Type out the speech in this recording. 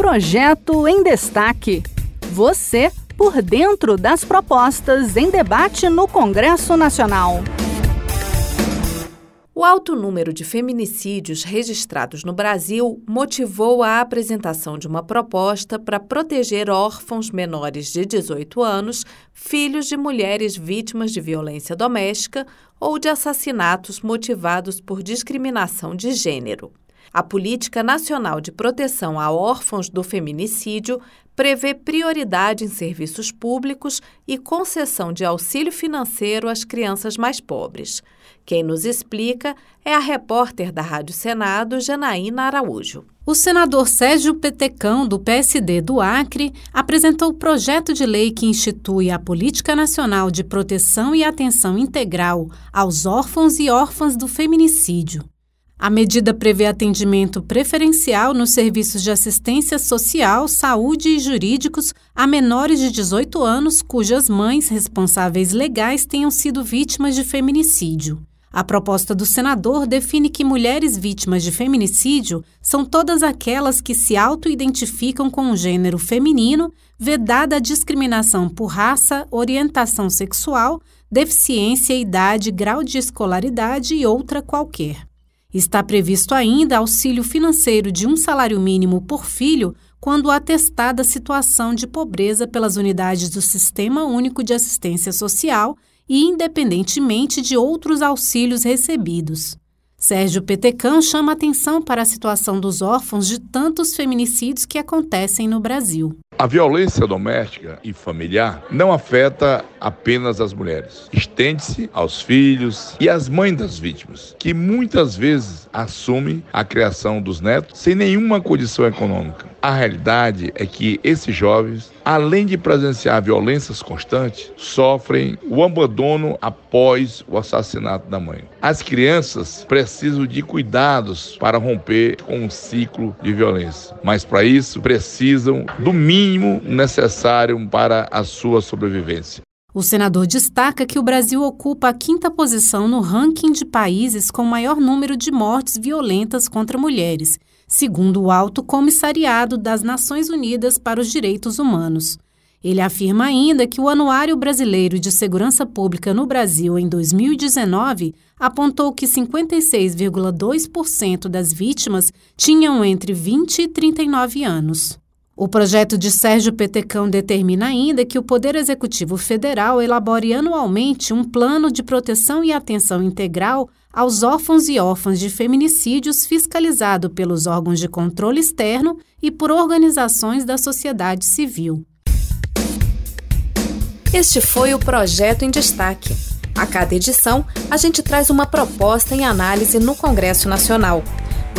Projeto em Destaque. Você por dentro das propostas em debate no Congresso Nacional. O alto número de feminicídios registrados no Brasil motivou a apresentação de uma proposta para proteger órfãos menores de 18 anos, filhos de mulheres vítimas de violência doméstica ou de assassinatos motivados por discriminação de gênero. A Política Nacional de Proteção a Órfãos do Feminicídio prevê prioridade em serviços públicos e concessão de auxílio financeiro às crianças mais pobres. Quem nos explica é a repórter da Rádio Senado, Janaína Araújo. O senador Sérgio Petecão, do PSD do Acre, apresentou o projeto de lei que institui a Política Nacional de Proteção e Atenção Integral aos órfãos e órfãs do feminicídio. A medida prevê atendimento preferencial nos serviços de assistência social, saúde e jurídicos a menores de 18 anos cujas mães responsáveis legais tenham sido vítimas de feminicídio. A proposta do senador define que mulheres vítimas de feminicídio são todas aquelas que se auto-identificam com o gênero feminino, vedada a discriminação por raça, orientação sexual, deficiência, idade, grau de escolaridade e outra qualquer. Está previsto ainda auxílio financeiro de um salário mínimo por filho quando atestada situação de pobreza pelas unidades do Sistema Único de Assistência Social e independentemente de outros auxílios recebidos. Sérgio Petecão chama atenção para a situação dos órfãos de tantos feminicídios que acontecem no Brasil. A violência doméstica e familiar não afeta apenas as mulheres. Estende-se aos filhos e às mães das vítimas, que muitas vezes assumem a criação dos netos sem nenhuma condição econômica. A realidade é que esses jovens, além de presenciar violências constantes, sofrem o abandono após o assassinato da mãe. As crianças precisam de cuidados para romper com um ciclo de violência, mas para isso precisam do mínimo necessário para a sua sobrevivência. O senador destaca que o Brasil ocupa a quinta posição no ranking de países com maior número de mortes violentas contra mulheres, segundo o Alto Comissariado das Nações Unidas para os Direitos Humanos. Ele afirma ainda que o Anuário Brasileiro de Segurança Pública no Brasil em 2019 apontou que 56,2% das vítimas tinham entre 20 e 39 anos. O projeto de Sérgio Petecão determina ainda que o Poder Executivo Federal elabore anualmente um plano de proteção e atenção integral aos órfãos e órfãs de feminicídios fiscalizado pelos órgãos de controle externo e por organizações da sociedade civil. Este foi o Projeto em Destaque. A cada edição, a gente traz uma proposta em análise no Congresso Nacional.